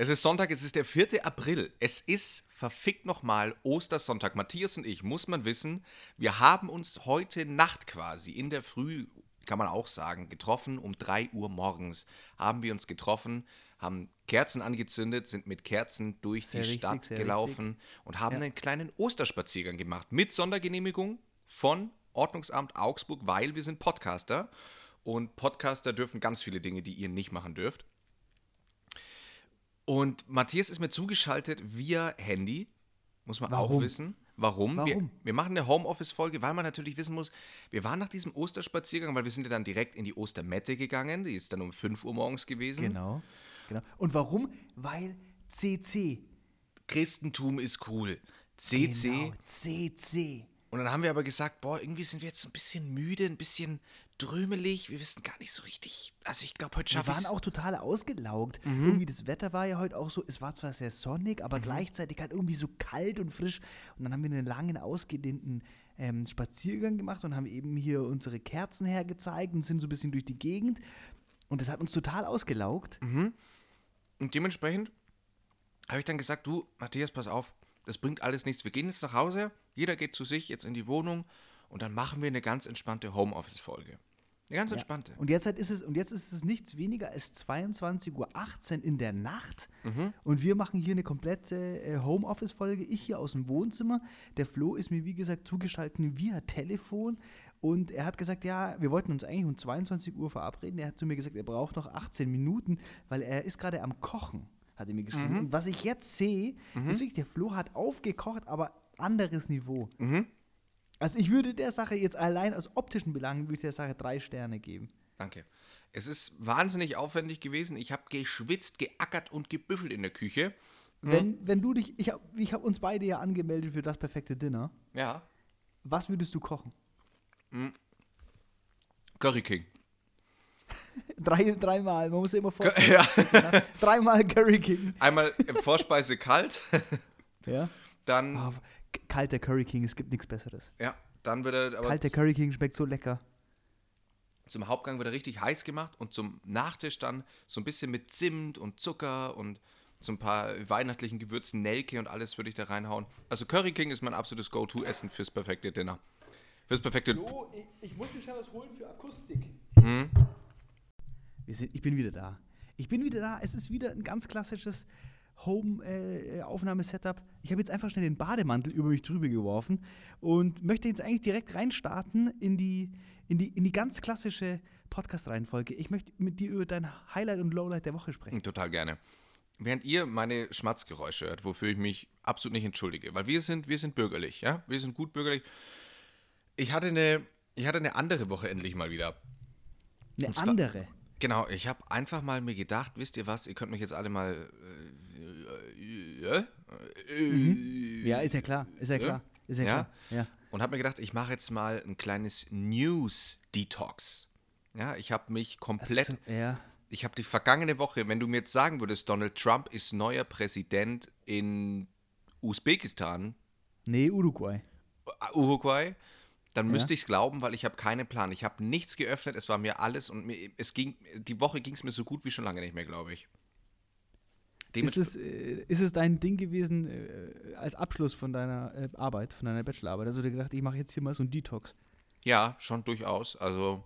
Es ist Sonntag, es ist der 4. April. Es ist verfickt nochmal Ostersonntag. Matthias und ich, muss man wissen, wir haben uns heute Nacht quasi in der Früh, kann man auch sagen, getroffen. Um 3 Uhr morgens haben wir uns getroffen, haben Kerzen angezündet, sind mit Kerzen durch Sehr die richtig, Stadt gelaufen und haben Ja. einen kleinen Osterspaziergang gemacht mit Sondergenehmigung von Ordnungsamt Augsburg, weil wir sind Podcaster und Podcaster dürfen ganz viele Dinge, die ihr nicht machen dürft. Und Matthias ist mir zugeschaltet via Handy, muss man auch Warum? wissen. Warum? Wir, Warum? wir machen eine Homeoffice-Folge, weil man natürlich wissen muss, wir waren nach diesem Osterspaziergang, weil wir sind ja dann direkt in die Ostermette gegangen, die ist dann um 5 Uhr morgens gewesen. Genau. genau. Und warum? Weil CC. Christentum ist cool. CC. Genau, CC. Und dann haben wir aber gesagt, boah, irgendwie sind wir jetzt ein bisschen müde, ein bisschen drömelig, wir wissen gar nicht so richtig. Also ich glaube, heute Wir schaffe ich waren es. auch total ausgelaugt. Mhm. Irgendwie das Wetter war ja heute auch so, es war zwar sehr sonnig, aber gleichzeitig halt irgendwie so kalt und frisch. Und dann haben wir einen langen, ausgedehnten ähm, Spaziergang gemacht und haben eben hier unsere Kerzen hergezeigt und sind so ein bisschen durch die Gegend. Und das hat uns total ausgelaugt. Mhm. Und dementsprechend habe ich dann gesagt, du, Matthias, pass auf, das bringt alles nichts. Wir gehen jetzt nach Hause, jeder geht zu sich, jetzt in die Wohnung und dann machen wir eine ganz entspannte Homeoffice-Folge. Eine ganz entspannte. Und jetzt, halt ist es, und jetzt ist es nichts weniger als 22.18 Uhr in der Nacht. Mhm. Und wir machen hier eine komplette äh, Homeoffice-Folge. Ich hier aus dem Wohnzimmer. Der Flo ist mir, wie gesagt, zugeschaltet via Telefon. Und er hat gesagt, ja, wir wollten uns eigentlich um 22 Uhr verabreden. Er hat zu mir gesagt, er braucht noch 18 Minuten, weil er ist gerade am Kochen, hat er mir geschrieben. Mhm. Und was ich jetzt sehe, ist wirklich, der Flo hat aufgekocht, aber anderes Niveau. Mhm. Also ich würde der Sache jetzt allein aus optischen Belangen, würde ich der Sache drei Sterne geben. Danke. Es ist wahnsinnig aufwendig gewesen. Ich habe geschwitzt, geackert und gebüffelt in der Küche. Wenn, wenn du dich, ich habe ich hab uns beide ja angemeldet für das perfekte Dinner. Ja. Was würdest du kochen? Curry King. Drei, dreimal, man muss sich immer vorstellen. Ja. Dreimal Curry King. Einmal Vorspeise kalt, Ja. dann, k- kalter Curry King, es gibt nichts Besseres. ja, dann wird er aber Kalter Curry King schmeckt so lecker. zum Hauptgang wird er richtig heiß gemacht und zum Nachtisch dann so ein bisschen mit Zimt und Zucker und so ein paar weihnachtlichen Gewürzen, Nelke und alles würde ich da reinhauen. Also Curry King ist mein absolutes Go-To-Essen fürs perfekte Dinner. Fürs perfekte... Oh, ich, ich muss mir schon was holen für Akustik. Wir sind, ich bin wieder da. Ich bin wieder da. Es ist wieder ein ganz klassisches Home-Aufnahme-Setup. ich habe jetzt einfach schnell den Bademantel über mich drüber geworfen und möchte jetzt eigentlich direkt reinstarten in die, in die, in die ganz klassische Podcast-Reihenfolge. Ich möchte mit dir über dein Highlight und Lowlight der Woche sprechen. Total gerne. Während ihr meine Schmatzgeräusche hört, wofür ich mich absolut nicht entschuldige, weil wir sind, wir sind bürgerlich, ja? Wir sind gut bürgerlich. Ich hatte eine, ich hatte eine andere Woche endlich mal wieder. Eine zwar- andere. Genau, ich habe einfach mal mir gedacht, wisst ihr was, ihr könnt mich jetzt alle mal. Äh, äh, äh, Ja, ist ja klar. Ist ja klar. Ist ja, Ja. klar. Ja. Und habe mir gedacht, ich mache jetzt mal ein kleines News-Detox. Ja, ich habe mich komplett. So, ja. Ich habe die vergangene Woche, wenn du mir jetzt sagen würdest, Donald Trump ist neuer Präsident in Usbekistan, Nee, Uruguay. äh, Uruguay, dann müsste ich es glauben, weil ich habe keinen Plan. Ich habe nichts geöffnet, es war mir alles und mir, es ging, die Woche ging es mir so gut wie schon lange nicht mehr, glaube ich. Ist es, äh, ist es dein Ding gewesen äh, als Abschluss von deiner äh, Arbeit, von deiner Bachelorarbeit? Also du dir gedacht, ich mache jetzt hier mal so einen Detox. Ja, schon durchaus. Also,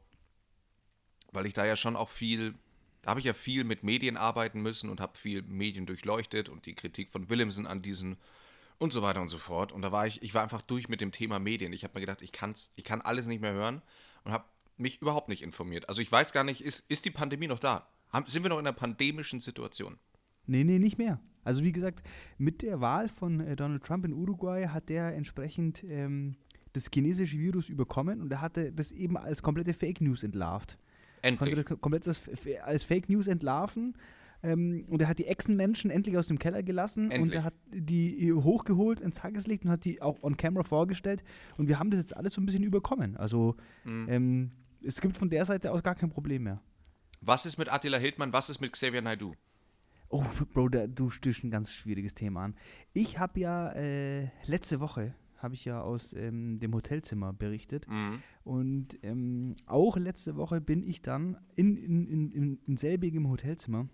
weil ich da ja schon auch viel, da habe ich ja viel mit Medien arbeiten müssen und habe viel Medien durchleuchtet und die Kritik von Willemsen an diesen und so weiter und so fort. Und da war ich, ich war einfach durch mit dem Thema Medien. Ich habe mir gedacht, ich, kann's, ich kann alles nicht mehr hören und habe mich überhaupt nicht informiert. Also ich weiß gar nicht, ist, ist die Pandemie noch da? Haben, sind wir noch in einer pandemischen Situation? Nee, nee, nicht mehr. Also wie gesagt, mit der Wahl von äh, Donald Trump in Uruguay hat der entsprechend ähm, das chinesische Virus überkommen und er hatte das eben als komplette Fake News entlarvt. Konnte Endlich. das komplett als, als Fake News entlarven. Ähm, und er hat die Echsenmenschen endlich aus dem Keller gelassen und Endlich. er hat die hochgeholt ins Tageslicht und hat die auch on camera vorgestellt. Und wir haben das jetzt alles so ein bisschen überkommen. Also Mhm. ähm, es gibt von der Seite aus gar kein Problem mehr. Was ist mit Attila Hildmann? Was ist mit Xavier Naidoo? Oh, Bro, da, du stößt ein ganz schwieriges Thema an. Ich habe ja äh, letzte Woche habe ich ja aus ähm, dem Hotelzimmer berichtet Mhm. und ähm, auch letzte Woche bin ich dann in, in, in, in, in selbigem Hotelzimmer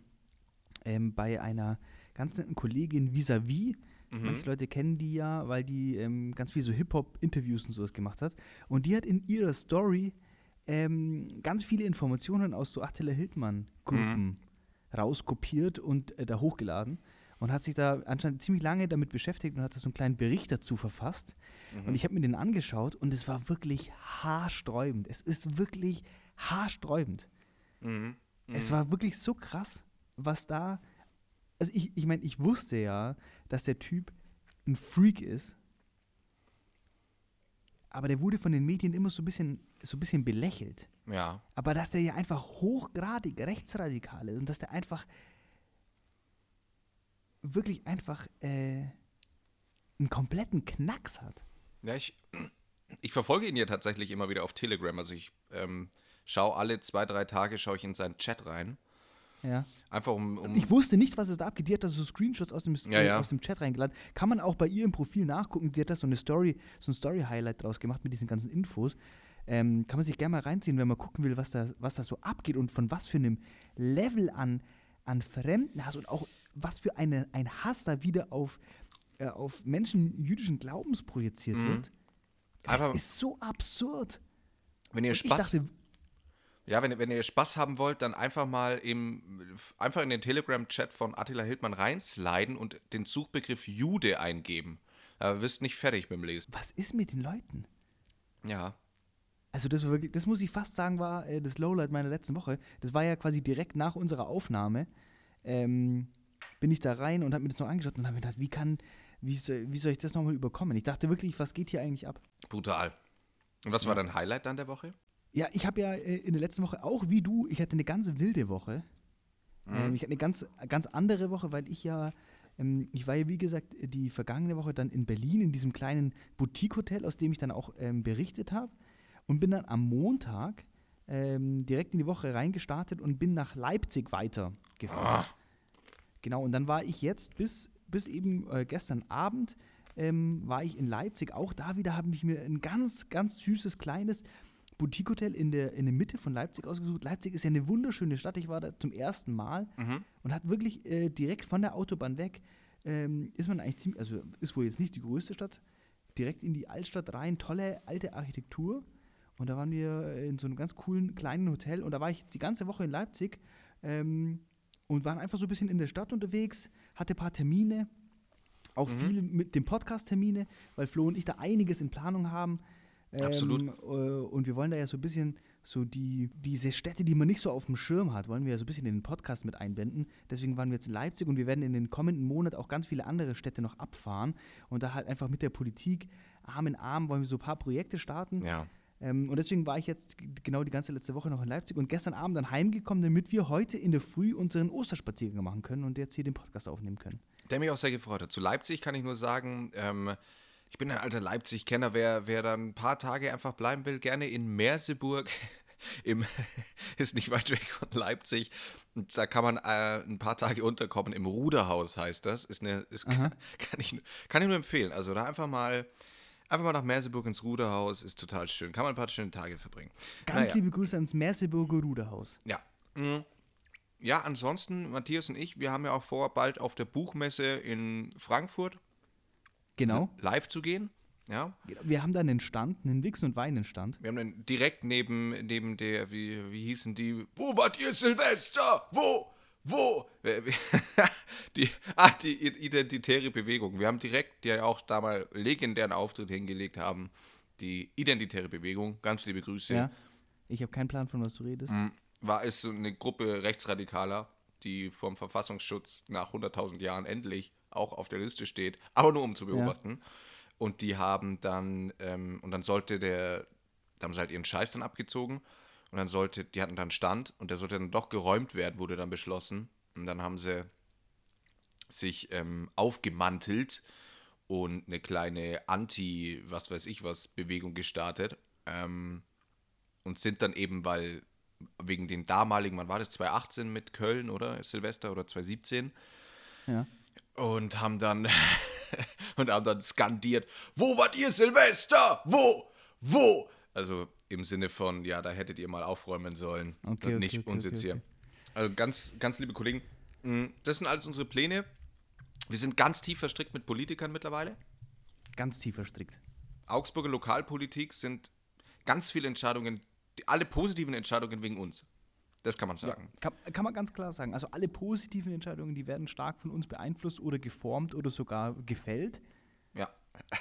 ähm, bei einer ganz netten Kollegin vis-à-vis. Mhm. Manche Leute kennen die ja, weil die ähm, ganz viel so Hip-Hop-Interviews und sowas gemacht hat. Und die hat in ihrer Story ähm, ganz viele Informationen aus so Attila Hildmann-Gruppen Mhm. Rauskopiert und äh, da hochgeladen. Und hat sich da anscheinend ziemlich lange damit beschäftigt und hat da so einen kleinen Bericht dazu verfasst. Mhm. Und ich habe mir den angeschaut und es war wirklich haarsträubend. Es ist wirklich haarsträubend. Mhm. Es war wirklich so krass, was da. Also ich, ich meine, ich wusste ja, dass der Typ ein Freak ist. Aber der wurde von den Medien immer so ein bisschen, so ein bisschen belächelt. Ja. Aber dass der ja einfach hochgradig rechtsradikal ist und dass der einfach wirklich einfach äh, einen kompletten Knacks hat. Ja, ich, ich verfolge ihn ja tatsächlich immer wieder auf Telegram. Also ich ähm, schaue alle zwei, drei Tage schaue ich in seinen Chat rein. Ja. Einfach um. um Ich wusste nicht, was es da abgeht. Die hat da so Screenshots aus dem, Ja, ja. aus dem Chat reingeladen. Kann man auch bei ihr im Profil nachgucken. Sie hat da so eine Story, so ein Story-Highlight draus gemacht mit diesen ganzen Infos. Ähm, kann man sich gerne mal reinziehen, wenn man gucken will, was da, was da so abgeht und von was für einem Level an, an Fremdenhass und auch was für eine, ein Hass da wieder auf, äh, auf Menschen jüdischen Glaubens projiziert Mhm. wird. Das Einfach- ist so absurd. wenn ihr Ich Spaß, dachte, ja, wenn, ihr- wenn ihr Spaß haben wollt, dann einfach mal im, einfach in den Telegram-Chat von Attila Hildmann reinsliden und den Suchbegriff Jude eingeben. Aber wirst nicht fertig mit dem Lesen. was ist mit den Leuten? Ja. Also das war wirklich, das muss ich fast sagen, war äh, das Lowlight meiner letzten Woche. Das war ja quasi direkt nach unserer Aufnahme. Ähm, bin ich da rein und habe mir das noch angeschaut und habe mir gedacht, wie kann, wie soll, wie soll ich das nochmal überkommen? Ich dachte wirklich, was geht hier eigentlich ab? Brutal. Und was war dein Highlight dann der Woche? Ja, ich habe ja äh, in der letzten Woche auch wie du, ich hatte eine ganz wilde Woche. Mhm. Ähm, ich hatte eine ganz, ganz andere Woche, weil ich ja, ähm, ich war ja wie gesagt die vergangene Woche dann in Berlin in diesem kleinen Boutique-Hotel, aus dem ich dann auch ähm, berichtet habe und bin dann am Montag direkt in die Woche reingestartet und bin nach Leipzig weitergefahren. Ah. Genau, und dann war ich jetzt bis, bis eben äh, gestern Abend ähm, war ich in Leipzig. Auch da wieder habe ich mir ein ganz, ganz süßes, kleines Boutique-Hotel in der, in der Mitte von Leipzig ausgesucht. Leipzig ist ja eine wunderschöne Stadt. Ich war da zum ersten Mal Mhm. und hat wirklich äh, direkt von der Autobahn weg, ähm, ist man eigentlich ziemlich, also ist wohl jetzt nicht die größte Stadt, direkt in die Altstadt rein, tolle alte Architektur. Und da waren wir in so einem ganz coolen kleinen Hotel und da war ich jetzt die ganze Woche in Leipzig ähm, und waren einfach so ein bisschen in der Stadt unterwegs, hatte ein paar Termine, auch viel mit dem Podcast-Termine, weil Flo und ich da einiges in Planung haben. Ähm, Absolut. Äh, und wir wollen da ja so ein bisschen so die, diese Städte, die man nicht so auf dem Schirm hat, wollen wir ja so ein bisschen in den Podcast mit einbinden. Deswegen waren wir jetzt in Leipzig und wir werden in den kommenden Monat auch ganz viele andere Städte noch abfahren und da halt einfach mit der Politik Arm in Arm wollen wir so ein paar Projekte starten. Ja. Ähm, und deswegen war ich jetzt genau die ganze letzte Woche noch in Leipzig und gestern Abend dann heimgekommen, damit wir heute in der Früh unseren Osterspaziergang machen können und jetzt hier den Podcast aufnehmen können. Der mich auch sehr gefreut hat. Zu Leipzig kann ich nur sagen, ähm, ich bin ein alter Leipzig-Kenner. Wer, wer dann ein paar Tage einfach bleiben will, gerne in Merseburg. Im, ist nicht weit weg von Leipzig. Und da kann man äh, ein paar Tage unterkommen. Im Ruderhaus heißt das. Ist eine, ist, kann, kann, ich, kann ich nur empfehlen. Also da einfach mal, einfach mal nach Merseburg ins Ruderhaus. Ist total schön. Kann man ein paar schöne Tage verbringen. Ganz Naja. liebe Grüße ans Merseburger Ruderhaus. Ja. Mhm. Ja, ansonsten, Matthias und ich, wir haben ja auch vor, bald auf der Buchmesse in Frankfurt Genau. live zu gehen. Ja. Wir haben da einen Stand, einen Wichs- und Weinen-Stand. Wir haben dann direkt neben, neben der, wie, wie hießen die? Wo wart ihr Silvester? Wo? Wo? Die, ah, die identitäre Bewegung. Wir haben direkt, die ja auch da mal legendären Auftritt hingelegt haben, die identitäre Bewegung. Ganz liebe Grüße. Ja. Ich habe keinen Plan, von was du redest. Mhm. war es so eine Gruppe Rechtsradikaler, die vom Verfassungsschutz nach 100.000 Jahren endlich auch auf der Liste steht, aber nur um zu beobachten. Und die haben dann, ähm, und dann sollte der, da haben sie halt ihren Scheiß dann abgezogen und dann sollte, die hatten dann Stand und der sollte dann doch geräumt werden, wurde dann beschlossen. Und dann haben sie sich ähm, aufgemantelt und eine kleine Anti, was weiß ich was, Bewegung gestartet. Ähm, und sind dann eben, weil wegen den damaligen, wann war das, 2018 mit Köln, oder? Silvester oder 2017? Ja. Und haben dann und haben dann skandiert, wo wart ihr Silvester? Wo? Wo? Also im Sinne von, ja, da hättet ihr mal aufräumen sollen Okay, und nicht okay, uns okay, jetzt okay, hier. Also ganz, ganz liebe Kollegen, Mm, Das sind alles unsere Pläne. Wir sind ganz tief verstrickt mit Politikern mittlerweile. Ganz tief verstrickt. Augsburger Lokalpolitik sind ganz viele Entscheidungen, alle positiven Entscheidungen wegen uns. Das kann man sagen. Kann, kann man ganz klar sagen. Also alle positiven Entscheidungen, die werden stark von uns beeinflusst oder geformt oder sogar gefällt. Ja.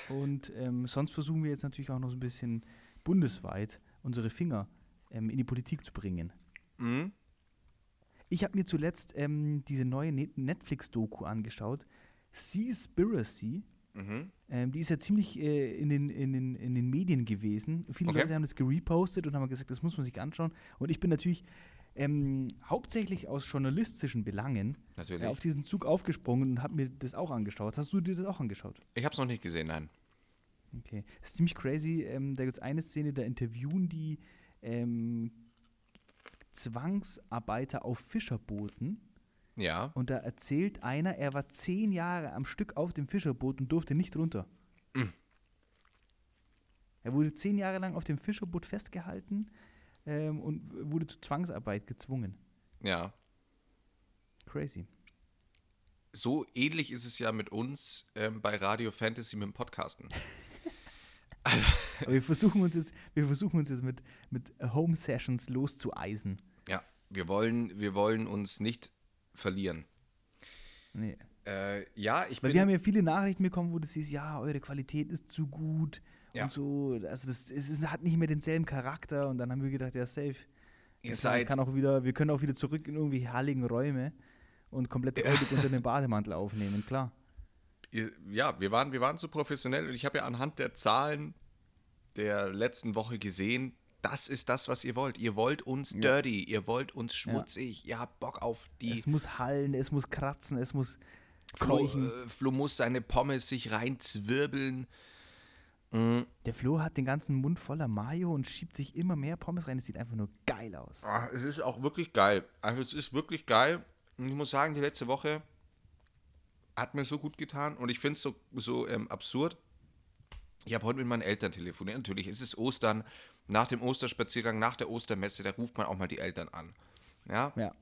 Und ähm, sonst versuchen wir jetzt natürlich auch noch so ein bisschen bundesweit unsere Finger ähm, in die Politik zu bringen. Mhm. Ich habe mir zuletzt ähm, diese neue Ne- Netflix-Doku angeschaut, Seaspiracy. Mhm. Ähm, die ist ja ziemlich äh, in, den, in, den, in den Medien gewesen. Viele Okay. Leute haben das gerepostet und haben gesagt, das muss man sich anschauen. Und ich bin natürlich ähm, hauptsächlich aus journalistischen Belangen äh, auf diesen Zug aufgesprungen und habe mir das auch angeschaut. Hast du dir das auch angeschaut? Ich habe es noch nicht gesehen, nein. Okay. Das ist ziemlich crazy. Ähm, da gibt es eine Szene, da interviewen die ähm, Zwangsarbeiter auf Fischerbooten. Ja. Und da erzählt einer, er war zehn Jahre am Stück auf dem Fischerboot und durfte nicht runter. Mhm. Er wurde zehn Jahre lang auf dem Fischerboot festgehalten ähm, und wurde zu Zwangsarbeit gezwungen. Ja. Crazy. So ähnlich ist es ja mit uns ähm, bei Radio Fantasy mit dem Podcasten. Aber wir versuchen uns jetzt, wir versuchen uns jetzt mit, mit Home Sessions loszueisen. Ja. Wir wollen, wir wollen uns nicht verlieren. Nee. Äh, ja, ich Weil wir haben ja viele Nachrichten bekommen, wo das hieß, ja, eure Qualität ist zu gut Ja. und so. Also das, es ist, hat nicht mehr denselben Charakter und dann haben wir gedacht, ja, safe. ihr Jetzt seid. kann auch wieder, wir können auch wieder zurück in irgendwie halligen Räume und komplett räudig unter den Bademantel aufnehmen, klar. Ja, wir waren, wir waren so professionell und ich habe ja anhand der Zahlen der letzten Woche gesehen, das ist das, was ihr wollt. Ihr wollt uns dirty, ihr wollt uns schmutzig, ihr habt Bock auf die. Es muss hallen, es muss kratzen, es muss Flo, keuchen. äh, Flo muss seine Pommes sich reinzwirbeln. Der Flo hat den ganzen Mund voller Mayo und schiebt sich immer mehr Pommes rein. Es sieht einfach nur geil aus. Ah, es ist auch wirklich geil. Also es ist wirklich geil. Und ich muss sagen, die letzte Woche hat mir so gut getan und ich finde es so, so ähm, absurd. Ich habe heute mit meinen Eltern telefoniert. Natürlich, es ist Ostern. Nach dem Osterspaziergang, nach der Ostermesse, da ruft man auch mal die Eltern an. Ja, Ja.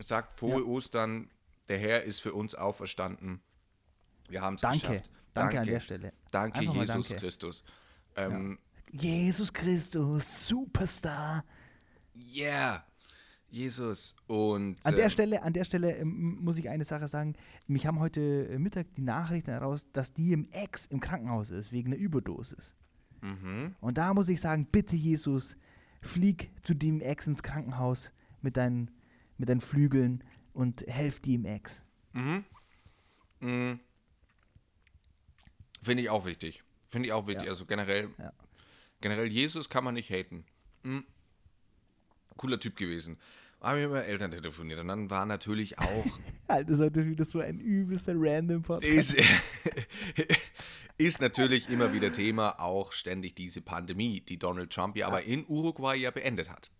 sagt frohe Ostern, der Herr ist für uns auferstanden. Wir haben es Danke. Geschafft. Danke an der Stelle. Danke, Einfach Jesus danke. Christus. Ähm, Jesus Christus, Superstar. Yeah, Jesus. Und An der ähm, Stelle, an der Stelle ähm, muss ich eine Sache sagen. Mich haben heute äh, Mittag die Nachrichten heraus, dass die im Ex im Krankenhaus ist, wegen einer Überdosis. Mhm. Und da muss ich sagen, bitte Jesus, flieg zu dem Ex ins Krankenhaus mit deinen, mit deinen Flügeln und helf dem Ex. Mhm. Mhm. Finde ich auch wichtig. Finde ich auch wichtig. Ja. Also generell, Ja. generell Jesus kann man nicht haten. Mhm. Cooler Typ gewesen. Habe ich mit meinen Eltern telefoniert und dann war natürlich auch Alter, heute wieder so ein übelster random Podcast. ist, ist natürlich immer wieder Thema auch ständig diese Pandemie, die Donald Trump ja aber in Uruguay ja beendet hat.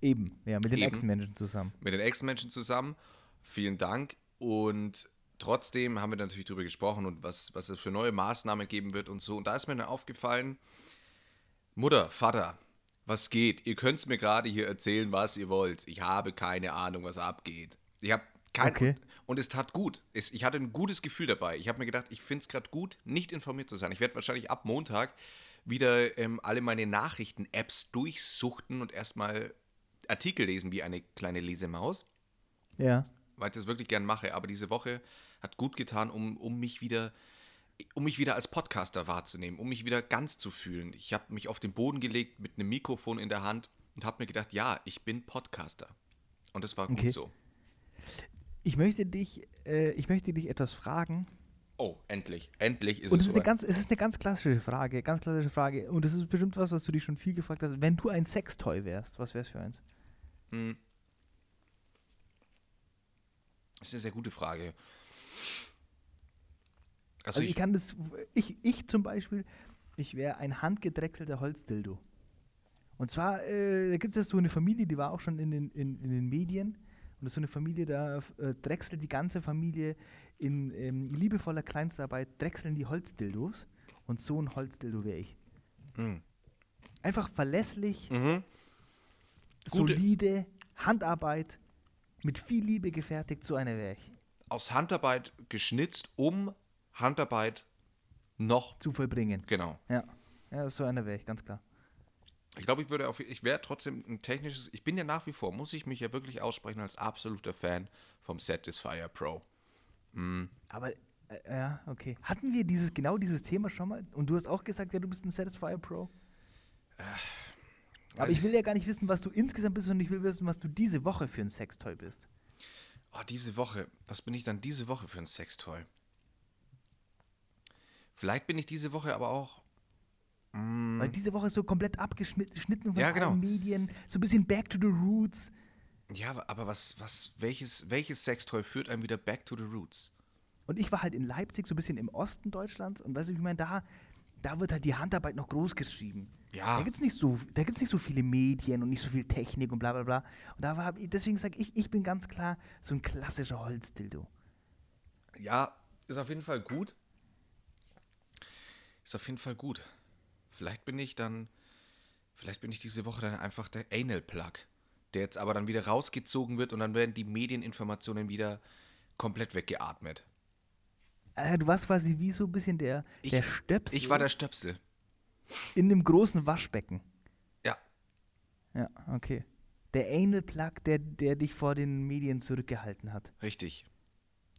Eben, ja, mit den. Ex-Menschen zusammen. mit den Ex-Menschen zusammen. Vielen Dank. Und trotzdem haben wir natürlich darüber gesprochen und was, was es für neue Maßnahmen geben wird und so. Und da ist mir dann aufgefallen, Mutter, Vater, was geht? Ihr könnt es mir gerade hier erzählen, was ihr wollt. Ich habe keine Ahnung, was abgeht. Ich habe kein Okay. und es tat gut. Es, ich hatte ein gutes Gefühl dabei. Ich habe mir gedacht, ich finde es gerade gut, nicht informiert zu sein. Ich werde wahrscheinlich ab Montag wieder ähm, alle meine Nachrichten-Apps durchsuchten und erstmal Artikel lesen wie eine kleine Lesemaus, Ja. weil ich das wirklich gern mache. Aber diese Woche hat gut getan, um, um mich wieder um mich wieder als Podcaster wahrzunehmen, um mich wieder ganz zu fühlen. Ich habe mich auf den Boden gelegt mit einem Mikrofon in der Hand und habe mir gedacht, ja, ich bin Podcaster. Und das war gut Okay. so. Ich möchte dich, äh, ich möchte dich etwas fragen. Oh, endlich, endlich ist Und es es ist, eine soweit. ganz, es ist eine ganz klassische Frage, ganz klassische Frage. Und es ist bestimmt was, was du dich schon viel gefragt hast. Wenn du ein Sextoy wärst, was wär's für eins? Hm. Das ist eine sehr gute Frage. Also, Also ich ich, kann das, ich, ich zum Beispiel, ich wäre ein handgedrechselter Holzdildo. Und zwar, äh, da gibt es ja so eine Familie, die war auch schon in den, in, in den Medien. Und das ist so eine Familie, da äh, drechselt die ganze Familie in ähm, liebevoller Kleinstarbeit, drechseln die Holzdildos. Und so ein Holzdildo wäre ich. Hm. Einfach verlässlich, mhm. Solide, Handarbeit. Mit viel Liebe gefertigt, so einer wäre ich. Aus Handarbeit geschnitzt, um Handarbeit noch, Zu vollbringen. genau. Ja. Ja, so einer wäre ich, ganz klar. Ich glaube, ich würde auf, ich wäre trotzdem ein technisches, ich bin ja nach wie vor, muss ich mich ja wirklich aussprechen als absoluter Fan vom Satisfyer Pro. Aber, äh, ja, okay. Hatten wir dieses, genau dieses Thema schon mal? Und du hast auch gesagt, ja, du bist ein Satisfyer Pro? Aber weiß ich will ja gar nicht wissen, was du insgesamt bist, sondern ich will wissen, was du diese Woche für ein Sextoy bist. Oh, diese Woche, was bin ich dann diese Woche für ein Sextoy? Vielleicht bin ich diese Woche aber auch, Weil diese Woche ist so komplett abgeschnitten von Ja, genau. allen Medien, so ein bisschen back to the roots. ja, aber was, was, welches, welches Sextoy führt einem wieder back to the roots? Und ich war halt in Leipzig, so ein bisschen im Osten Deutschlands. Und weißt du, ich meine, da, da wird halt die Handarbeit noch groß geschrieben. Ja. Da gibt es nicht, so, da gibt's nicht so viele Medien und nicht so viel Technik und bla bla bla. Und da war, deswegen sage ich, ich bin ganz klar so ein klassischer Holzdildo. Ja, ist auf jeden Fall gut. Ist auf jeden Fall gut. Vielleicht bin ich dann, vielleicht bin ich diese Woche dann einfach der Anal Plug, der jetzt aber dann wieder rausgezogen wird und dann werden die Medieninformationen wieder komplett weggeatmet. Äh, du warst quasi wie so ein bisschen der, Ich- der Stöpsel Ich war der Stöpsel. in dem großen Waschbecken. Ja, Ja, okay. Der Anal Plug, der, der dich vor den Medien zurückgehalten hat. richtig.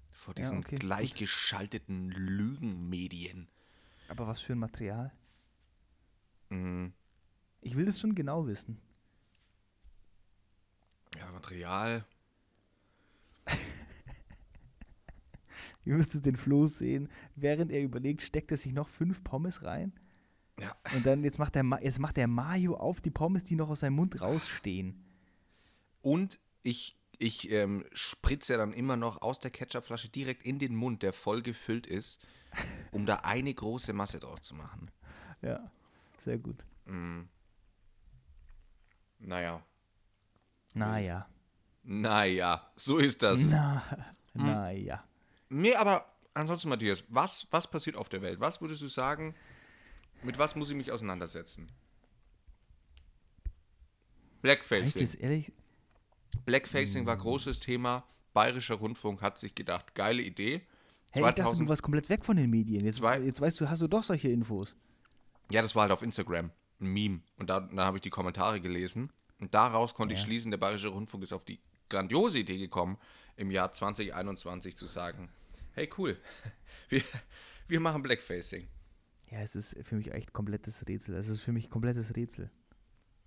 Vor Ja, diesen okay, gut. gleichgeschalteten Lügenmedien. Aber was für ein Material? Mhm. Ich will das schon genau wissen. Ja, Material. Ihr müsstet den Flo sehen. Während er überlegt, steckt er sich noch fünf Pommes rein. Ja, Und dann jetzt macht, der, Ma- jetzt macht der Mayo auf die Pommes, die noch aus seinem Mund rausstehen. Und ich, ich ähm, spritze dann immer noch aus der Ketchupflasche direkt in den Mund, der voll gefüllt ist, um da eine große Masse draus zu machen. Ja, sehr gut. Naja. Naja. Naja, so ist das. Na, naja. Nee, aber ansonsten, Matthias, was, was passiert auf der Welt? Was würdest du sagen, mit was muss ich mich auseinandersetzen? Blackfacing. das ehrlich? Blackfacing war großes Thema. Bayerischer Rundfunk hat sich gedacht, geile Idee. Hey, ich dachte, 2000 du warst komplett weg von den Medien. Jetzt, Zwei- jetzt weißt du, hast du doch solche Infos. Ja, das war halt auf Instagram, ein Meme. Und da, dann habe ich die Kommentare gelesen. Und daraus konnte ich Ja. schließen, der Bayerische Rundfunk ist auf die grandiose Idee gekommen, im Jahr 2021 zu sagen, hey cool, wir, wir machen Blackfacing. Ja, es ist für mich echt komplettes Rätsel. Es ist für mich komplettes Rätsel.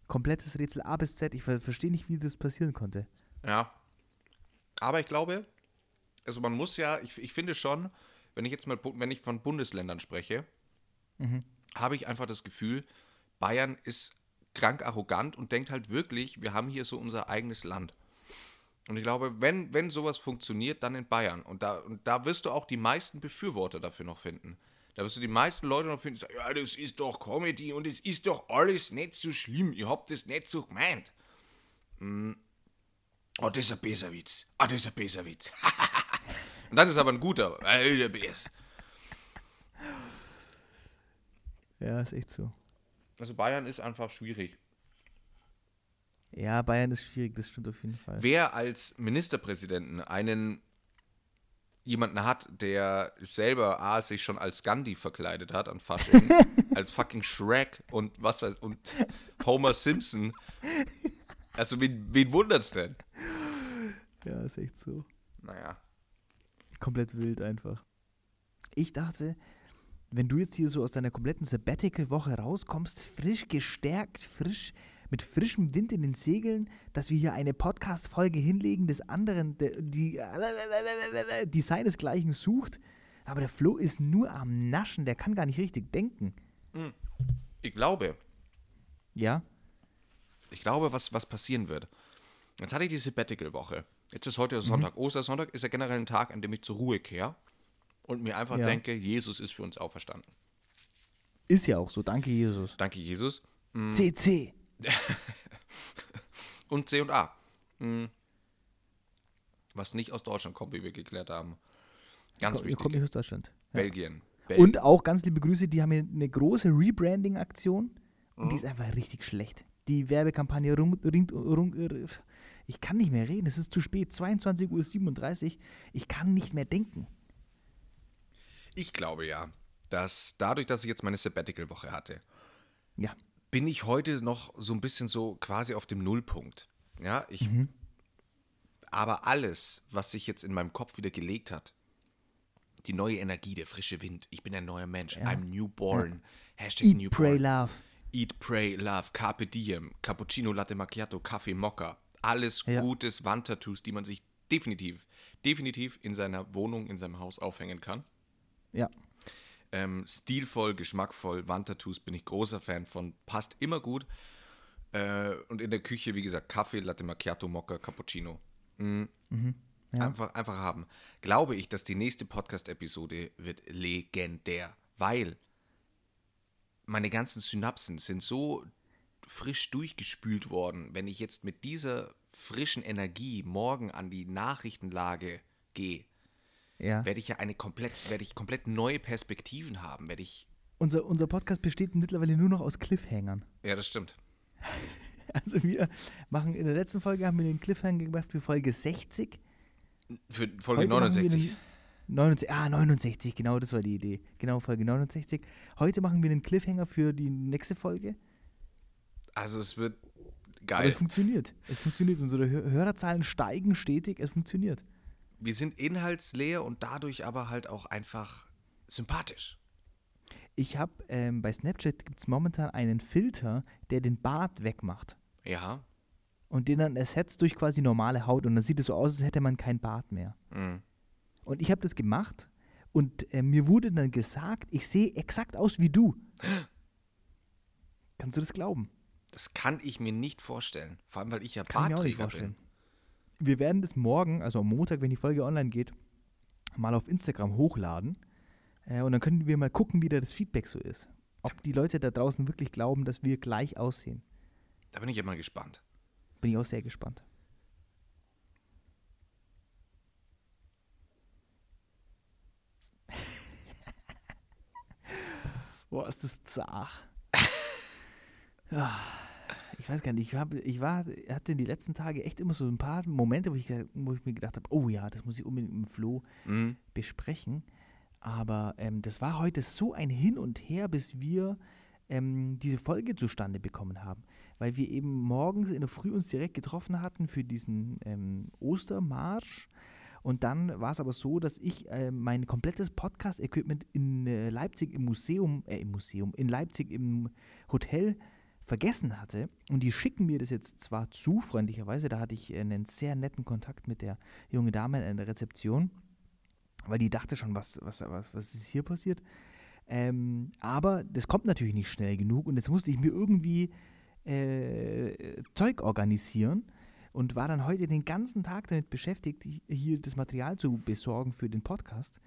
Komplettes Rätsel A bis Z. Ich ver verstehe nicht, wie das passieren konnte. Ja. Aber ich glaube, also man muss ja, ich, ich finde schon, wenn ich jetzt mal, wenn ich von Bundesländern spreche, habe ich einfach das Gefühl, Bayern ist krank arrogant und denkt halt wirklich, wir haben hier so unser eigenes Land. Und ich glaube, wenn, wenn sowas funktioniert, dann in Bayern. Und da, und da wirst du auch die meisten Befürworter dafür noch finden. Da wirst du die meisten Leute noch finden, die sagen, ja, das ist doch Comedy und es ist doch alles nicht so schlimm. Ihr habt es nicht so gemeint. Mm. Oh, das ist ein besser Witz. Ah, das ist ein besser Witz. und dann ist aber ein guter. Der Bes. Ja, ist echt so. Also Bayern ist einfach schwierig. Ja, Bayern ist schwierig, das stimmt auf jeden Fall. Wer als Ministerpräsidenten einen jemanden hat, der selber A, sich schon als Gandhi verkleidet hat an Fasching, als fucking Shrek und was weiß und Homer Simpson. Also wen, wen wundert's denn? Ja, ist echt so. Naja. Komplett wild einfach. Ich dachte, wenn du jetzt hier so aus deiner kompletten Sabbatical-Woche rauskommst, frisch gestärkt, frisch, mit frischem Wind in den Segeln, dass wir hier eine Podcast-Folge hinlegen, des anderen, der, die, die seinesgleichen sucht. Aber der Flo ist nur am Naschen, der kann gar nicht richtig denken. Ich glaube, Ja? ich glaube, was, was passieren wird. Jetzt hatte ich die Sabbatical-Woche. Jetzt ist heute Sonntag. Ostersonntag ist ja generell ein Tag, an dem ich zur Ruhe kehre und mir einfach Ja. denke, Jesus ist für uns auferstanden. Ist ja auch so, danke Jesus. Danke, Jesus. CC. Und C und A. Hm. Was nicht aus Deutschland kommt, wie wir geklärt haben. Ganz Ko- wichtig. Kommt nicht aus Deutschland. Ja. Belgien. Bel Und auch ganz liebe Grüße, die haben hier eine große Rebranding-Aktion und Mhm. die ist einfach richtig schlecht. Die Werbekampagne rum, ringt, rum, Ich kann nicht mehr reden. Es ist zu spät. 22.37 Uhr. Ich kann nicht mehr denken. Ich glaube ja, dass dadurch, dass ich jetzt meine Sabbatical-Woche hatte, Ja. bin ich heute noch so ein bisschen so quasi auf dem Nullpunkt. Ja, ich. Mhm. Aber alles, was sich jetzt in meinem Kopf wieder gelegt hat, die neue Energie, der frische Wind, ich bin ein neuer Mensch, I'm newborn, Hashtag Eat, newborn. pray, love. Eat, Pray, Love, Carpe Diem, Cappuccino, Latte Macchiato, Kaffee, Mokka. Alles Ja. gutes Wandtattoos, die man sich definitiv, definitiv in seiner Wohnung, in seinem Haus aufhängen kann. Ja. Ähm, stilvoll, geschmackvoll, Wandtattoos bin ich großer Fan von, passt immer gut. Äh, und in der Küche, wie gesagt, Kaffee, Latte Macchiato, Mokka, Cappuccino. Mm. Ja. Einfach, einfach haben. Glaube ich, dass die nächste Podcast-Episode wird legendär, weil meine ganzen Synapsen sind so frisch durchgespült worden, wenn ich jetzt mit dieser frischen Energie morgen an die Nachrichtenlage gehe, Ja. werde ich ja eine komplett, werde ich komplett neue Perspektiven haben, werde ich. Unser, unser Podcast besteht mittlerweile nur noch aus Cliffhangern. Ja, das stimmt. Also wir machen, in der letzten Folge haben wir den Cliffhanger gemacht für Folge 60. Für Folge Heute machen wir 69. den 69. Ah, 69, genau, das war die Idee. Genau, Folge 69. Heute machen wir den Cliffhanger für die nächste Folge. Also es wird Aber geil. es funktioniert. Es funktioniert. Unsere Hör Hörerzahlen steigen stetig. Es funktioniert. Wir sind inhaltsleer und dadurch aber halt auch einfach sympathisch. Ich habe ähm, bei Snapchat gibt es momentan einen Filter, der den Bart wegmacht. Ja. Und den dann ersetzt durch quasi normale Haut. Und dann sieht es so aus, als hätte man keinen Bart mehr. Mhm. Und ich habe das gemacht und äh, mir wurde dann gesagt, ich sehe exakt aus wie du. Kannst du das glauben? Das kann ich mir nicht vorstellen. Vor allem, weil ich ja Kann ich nicht Bartträger bin. vorstellen. Wir werden das morgen, also am Montag, wenn die Folge online geht, mal auf Instagram hochladen. Äh, und dann können wir mal gucken, wie da das Feedback so ist. Ob die Leute da draußen wirklich glauben, dass wir gleich aussehen. Da bin ich ja mal gespannt. Bin ich auch sehr gespannt. Boah, ist das zart. Ich weiß gar nicht, ich, hab, ich war, hatte in die letzten Tage echt immer so ein paar Momente, wo ich, wo ich mir gedacht habe, oh ja, das muss ich unbedingt mit Flo Mhm. besprechen. Aber ähm, das war heute so ein Hin und Her, bis wir ähm, diese Folge zustande bekommen haben. Weil wir eben morgens in der Früh uns direkt getroffen hatten für diesen ähm, Ostermarsch. Und dann war es aber so, dass ich äh, mein komplettes Podcast-Equipment in äh, Leipzig im Museum, äh, im Museum, in Leipzig im Hotel vergessen hatte. Und die schicken mir das jetzt zwar zu, freundlicherweise, da hatte ich äh, einen sehr netten Kontakt mit der jungen Dame in der Rezeption weil die dachte schon, was, was, was, was ist hier passiert. Ähm, aber das kommt natürlich nicht schnell genug und jetzt musste ich mir irgendwie äh, Zeug organisieren und war dann heute den ganzen Tag damit beschäftigt, hi- hier das Material zu besorgen für den Podcast.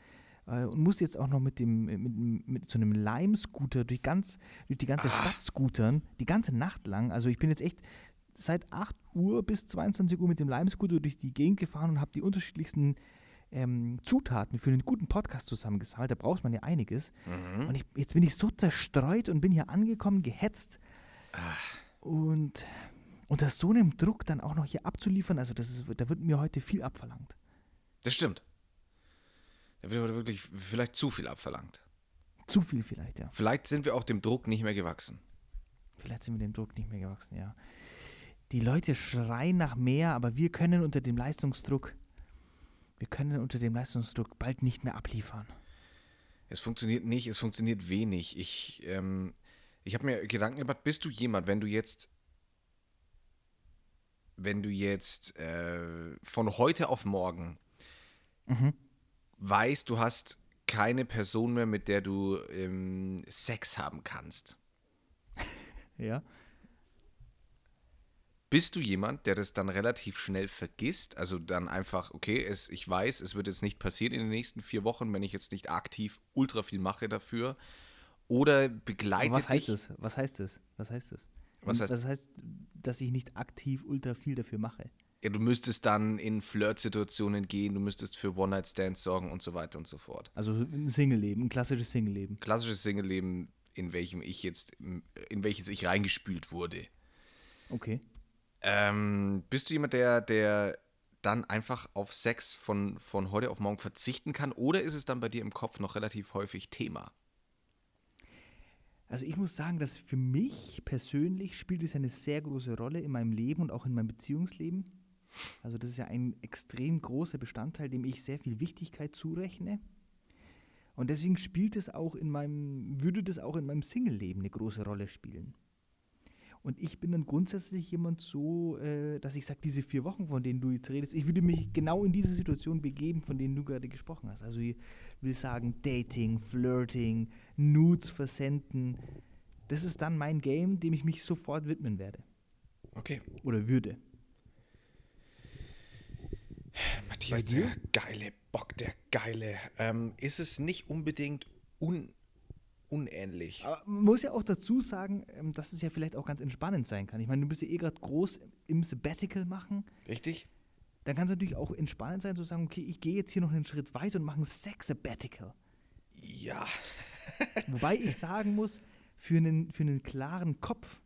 Äh, und muss jetzt auch noch mit dem mit, mit so einem Lime-Scooter durch ganz durch die ganze Stadt scootern, die ganze Nacht lang. Also ich bin jetzt echt seit 8 Uhr bis 22 Uhr mit dem Lime-Scooter durch die Gegend gefahren und habe die unterschiedlichsten ähm, Zutaten für einen guten Podcast zusammengesammelt. Da braucht man ja einiges. Mhm. Und ich, jetzt bin ich so zerstreut und bin hier angekommen, gehetzt. Und unter so einem Druck dann auch noch hier abzuliefern, also das ist, da wird mir heute viel abverlangt. Das stimmt. Heute wirklich vielleicht zu viel abverlangt. Zu viel vielleicht, ja. Vielleicht sind wir auch dem Druck nicht mehr gewachsen. Vielleicht sind wir dem Druck nicht mehr gewachsen, ja. Die Leute schreien nach mehr, aber wir können unter dem Leistungsdruck, wir können unter dem Leistungsdruck bald nicht mehr abliefern. Es funktioniert nicht, es funktioniert wenig. Ich, ähm, ich habe mir Gedanken gemacht, bist du jemand, wenn du jetzt, wenn du jetzt äh, von heute auf morgen weißt, du hast keine Person mehr, mit der du ähm, Sex haben kannst. Ja. Bist du jemand, der das dann relativ schnell vergisst? Also dann einfach, okay, es, ich weiß, es wird jetzt nicht passieren in den nächsten vier Wochen, wenn ich jetzt nicht aktiv ultra viel mache dafür. Oder begleitet Aber was heißt dich, das? Was heißt das? Was heißt das? Was heißt- das heißt, dass ich nicht aktiv ultra viel dafür mache. Ja, du müsstest dann in Flirt-Situationen gehen, du müsstest für One-Night-Stands sorgen und so weiter und so fort. Also ein Single-Leben, ein klassisches Single-Leben. Klassisches Single-Leben, in welchem ich jetzt, in welches ich reingespült wurde. Okay. Ähm, bist du jemand, der, der dann einfach auf Sex von, von heute auf morgen verzichten kann? Oder ist es dann bei dir im Kopf noch relativ häufig Thema? Also ich muss sagen, dass für mich persönlich spielt es eine sehr große Rolle in meinem Leben und auch in meinem Beziehungsleben. Also das ist ja ein extrem großer Bestandteil, dem ich sehr viel Wichtigkeit zurechne. Und deswegen spielt es auch in meinem, würde das auch in meinem Single-Leben eine große Rolle spielen. Und ich bin dann grundsätzlich jemand so, äh, dass ich sage, diese vier Wochen, von denen du jetzt redest, ich würde mich genau in diese Situation begeben, von denen du gerade gesprochen hast. Also ich will sagen, Dating, Flirting, Nudes versenden. Das ist dann mein Game, dem ich mich sofort widmen werde. Okay. Oder würde. Matthias, der geile Bock, der geile. Ähm, ist es nicht unbedingt un unähnlich? Aber man muss ja auch dazu sagen, ähm, dass es ja vielleicht auch ganz entspannend sein kann. Ich meine, du bist ja eh gerade groß im Sabbatical machen. Richtig? Dann kann es natürlich auch entspannend sein, zu sagen, okay, ich gehe jetzt hier noch einen Schritt weiter und mache ein Sex-Sabbatical. Ja. Wobei ich sagen muss, für einen, für einen klaren Kopf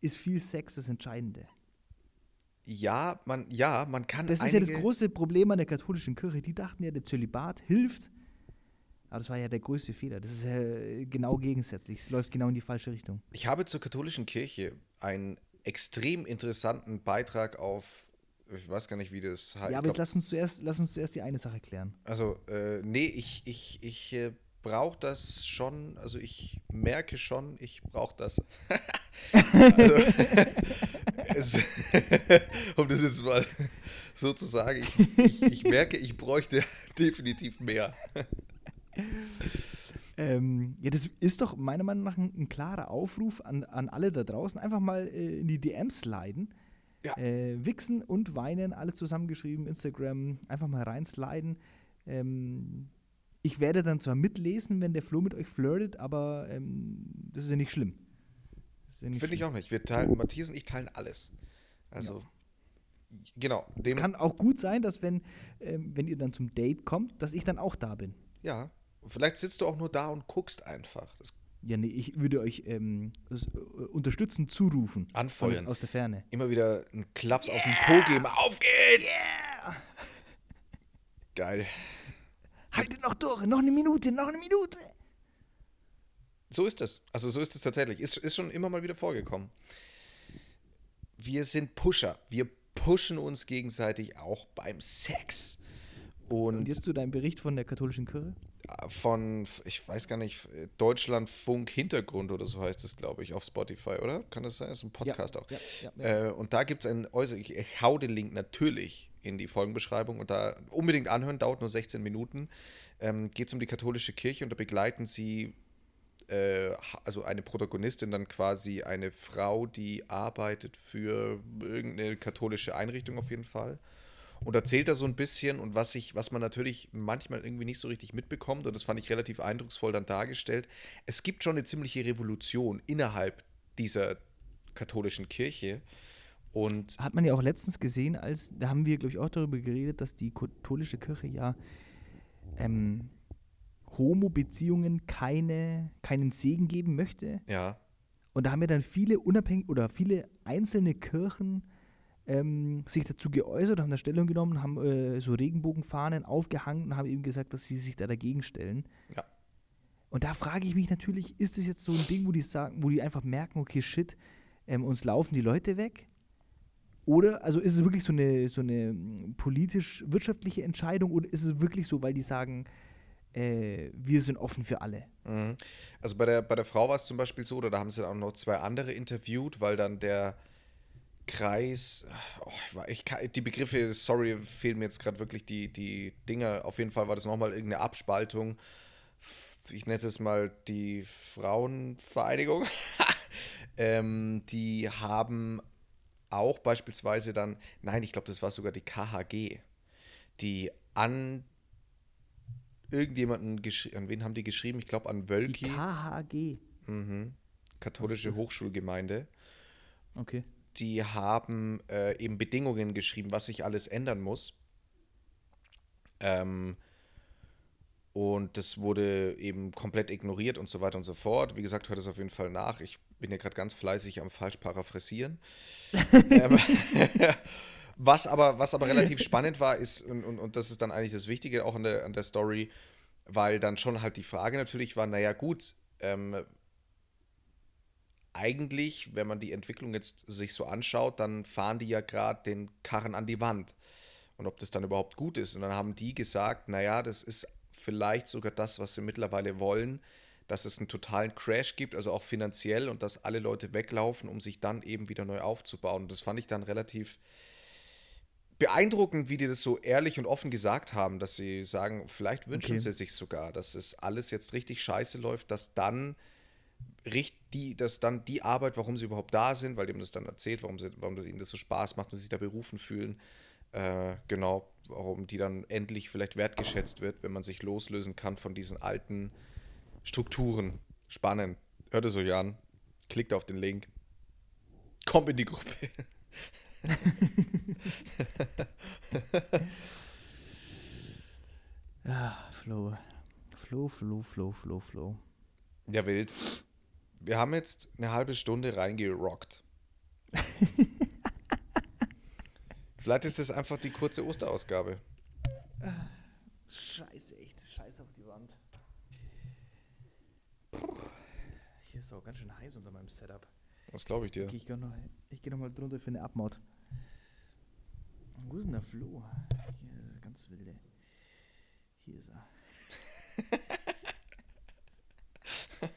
ist viel Sex das Entscheidende. Ja, man, ja, man kann. Das ist ja das große Problem an der katholischen Kirche. Die dachten ja, der Zölibat hilft. Aber das war ja der größte Fehler. Das ist ja genau gegensätzlich. Es läuft genau in die falsche Richtung. Ich habe zur katholischen Kirche einen extrem interessanten Beitrag auf, ich weiß gar nicht, wie das heißt. Ja, aber jetzt lass uns zuerst, lass uns zuerst die eine Sache klären. Also, äh, nee, ich, ich, ich äh, brauche das schon, also ich merke schon, ich brauche das. also, es, um das jetzt mal so zu sagen, ich, ich, ich merke, ich bräuchte definitiv mehr. Ähm, ja, das ist doch meiner Meinung nach ein, ein klarer Aufruf an, an alle da draußen. Einfach mal äh, in die DMs sliden. Ja. Äh, Wichsen und Weinen, alles zusammengeschrieben, Instagram, einfach mal reinsliden. Ähm, ich werde dann zwar mitlesen, wenn der Flo mit euch flirtet, aber ähm, das ist ja nicht schlimm. Finde ich auch nicht. Wir teilen, Matthias und ich teilen alles. Also, ja. genau. Es kann auch gut sein, dass wenn, ähm, wenn ihr dann zum Date kommt, dass ich dann auch da bin. Ja, vielleicht sitzt du auch nur da und guckst einfach. Das ja, nee, ich würde euch ähm, äh, unterstützen, zurufen. Anfeuern. Aus der Ferne. Immer wieder einen Klaps yeah! auf den Po geben. Auf geht's! Yeah! Geil. Haltet noch durch, noch eine Minute, noch eine Minute. So ist es. Also so ist es tatsächlich. Ist, ist schon immer mal wieder vorgekommen. Wir sind Pusher. Wir pushen uns gegenseitig auch beim Sex. Und, Und jetzt zu deinem Bericht von der katholischen Kirche? Von, ich weiß gar nicht, Deutschlandfunk Hintergrund oder so heißt es, glaube ich, auf Spotify, oder? Kann das sein? Das ist ein Podcast ja, auch. Ja, ja, äh, und da gibt es einen äußerst, ich, hau den Link natürlich in die Folgenbeschreibung und da unbedingt anhören, dauert nur 16 Minuten. Ähm, Geht es um die katholische Kirche und da begleiten sie also eine Protagonistin, dann quasi eine Frau, die arbeitet für irgendeine katholische Einrichtung auf jeden Fall. Und erzählt da so ein bisschen und was ich, was man natürlich manchmal irgendwie nicht so richtig mitbekommt, und das fand ich relativ eindrucksvoll dann dargestellt, es gibt schon eine ziemliche Revolution innerhalb dieser katholischen Kirche. Und Hat man ja auch letztens gesehen, als, da haben wir, glaube ich, auch darüber geredet, dass die katholische Kirche ja ähm, Homo-Beziehungen keine, keinen Segen geben möchte. Ja. Und da haben ja dann viele unabhängig oder viele einzelne Kirchen ähm, sich dazu geäußert, haben da Stellung genommen, haben äh, so Regenbogenfahnen aufgehangen und haben eben gesagt, dass sie sich da dagegen stellen. Ja. Und da frage ich mich natürlich, ist das jetzt so ein Ding, wo die sagen, wo die einfach merken, okay, shit, ähm, uns laufen die Leute weg? Oder, also ist es wirklich so eine, so eine hm, politisch-wirtschaftliche Entscheidung oder ist es wirklich so, weil die sagen, äh, wir sind offen für alle? Mhm. Also bei der, bei der Frau war es zum Beispiel so, oder da haben sie dann auch noch zwei andere interviewt, weil dann der Kreis, oh, ich kann, die Begriffe, sorry, fehlen mir jetzt gerade wirklich die, die Dinge. Auf jeden Fall war das nochmal irgendeine Abspaltung. Ich nenne es mal die Frauenvereinigung. ähm, die haben auch beispielsweise dann, nein, ich glaube, das war sogar die KHG, die an irgendjemanden geschrieben, an wen haben die geschrieben? Ich glaube an Wölki. Die KHG. Mhm. Katholische Hochschulgemeinde. Okay. Die haben äh, eben Bedingungen geschrieben, was sich alles ändern muss. Ähm, Und das wurde eben komplett ignoriert und so weiter und so fort. Wie gesagt, hört es auf jeden Fall nach. Ich bin ja gerade ganz fleißig am falsch paraphrasieren. ähm, was, aber, was aber relativ spannend war, ist, und, und, und das ist dann eigentlich das Wichtige auch an der, an der Story, weil dann schon halt die Frage natürlich war, naja gut, ähm, eigentlich, wenn man die Entwicklung jetzt sich so anschaut, dann fahren die ja gerade den Karren an die Wand. Und ob das dann überhaupt gut ist. Und dann haben die gesagt, naja, das ist vielleicht sogar das, was wir mittlerweile wollen, dass es einen totalen Crash gibt, also auch finanziell und dass alle Leute weglaufen, um sich dann eben wieder neu aufzubauen. Und das fand ich dann relativ beeindruckend, wie die das so ehrlich und offen gesagt haben, dass sie sagen, vielleicht wünschen okay. sie sich sogar, dass es alles jetzt richtig scheiße läuft, dass dann die, dass dann die Arbeit, warum sie überhaupt da sind, weil dem das dann erzählt, warum, sie, warum ihnen das so Spaß macht und sie sich da berufen fühlen, äh, genau, warum die dann endlich vielleicht wertgeschätzt wird, wenn man sich loslösen kann von diesen alten Strukturen. Spannend. Hört es euch an. Klickt auf den Link. Kommt in die Gruppe. ja, Flo. Flo, Flo, Flo, Flo, Flo. Ja, wild. Wir haben jetzt eine halbe Stunde reingerockt. Vielleicht ist das einfach die kurze Osterausgabe. Scheiße, echt. Scheiße auf die Wand. Hier ist auch ganz schön heiß unter meinem Setup. Das glaube ich dir. Okay, ich gehe noch, geh noch mal drunter für eine Abmaut. Wo ist denn der Flo? Hier ist er ganz wilde. Hier ist er.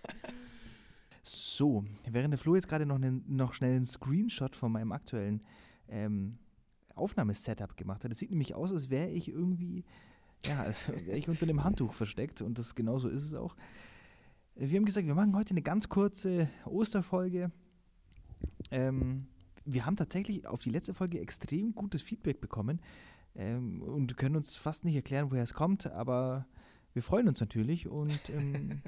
so, während der Flo jetzt gerade noch, noch schnell einen Screenshot von meinem aktuellen ähm, Aufnahmesetup gemacht hat. Das sieht nämlich aus, als wäre ich irgendwie, ja, als wäre ich unter dem Handtuch versteckt und das genauso ist es auch. Wir haben gesagt, wir machen heute eine ganz kurze Osterfolge. Ähm, wir haben tatsächlich auf die letzte Folge extrem gutes Feedback bekommen ähm, und können uns fast nicht erklären, woher es kommt, aber wir freuen uns natürlich und ähm,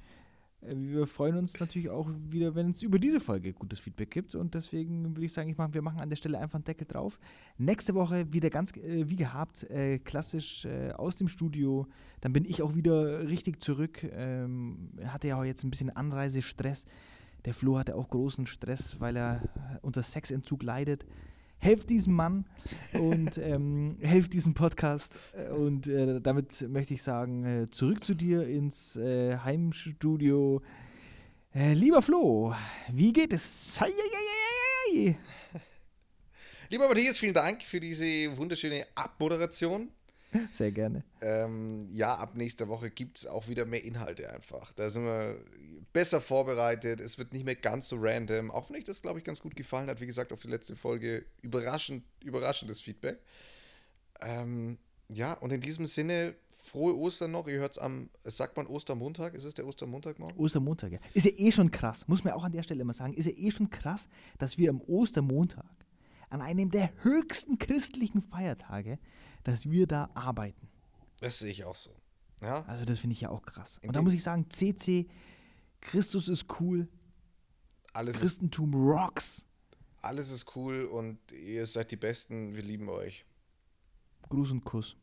äh, wir freuen uns natürlich auch wieder, wenn es über diese Folge gutes Feedback gibt. Und deswegen würde ich sagen, ich mach, wir machen an der Stelle einfach einen Deckel drauf. Nächste Woche wieder ganz äh, wie gehabt, äh, klassisch äh, aus dem Studio. Dann bin ich auch wieder richtig zurück. Ähm, hatte ja auch jetzt ein bisschen Anreisestress. Der Flo hatte auch großen Stress, weil er unter Sexentzug leidet helft diesem Mann und ähm, helft diesem Podcast. Und äh, damit möchte ich sagen, äh, zurück zu dir ins äh, Heimstudio. Äh, lieber Flo, wie geht es? Lieber Matthias, vielen Dank für diese wunderschöne Abmoderation. Sehr gerne. Ähm, ja, ab nächster Woche gibt es auch wieder mehr Inhalte einfach. Da sind wir besser vorbereitet. Es wird nicht mehr ganz so random. Auch wenn euch das, glaube ich, ganz gut gefallen hat. Wie gesagt, auf die letzte Folge überraschend, überraschendes Feedback. Ähm, ja, und in diesem Sinne, frohe Ostern noch. Ihr hört es am, sagt man Ostermontag? Ist es der Ostermontag morgen? Ostermontag, ja. Ist ja eh schon krass, muss man auch an der Stelle immer sagen, ist ja eh schon krass, dass wir am Ostermontag, an einem der höchsten christlichen Feiertage, dass wir da arbeiten. Das sehe ich auch so. Ja. Also das finde ich ja auch krass. Und da muss ich sagen, CC, Christus ist cool. Alles Christentum ist, rocks. Alles ist cool und ihr seid die Besten. Wir lieben euch. Gruß und Kuss.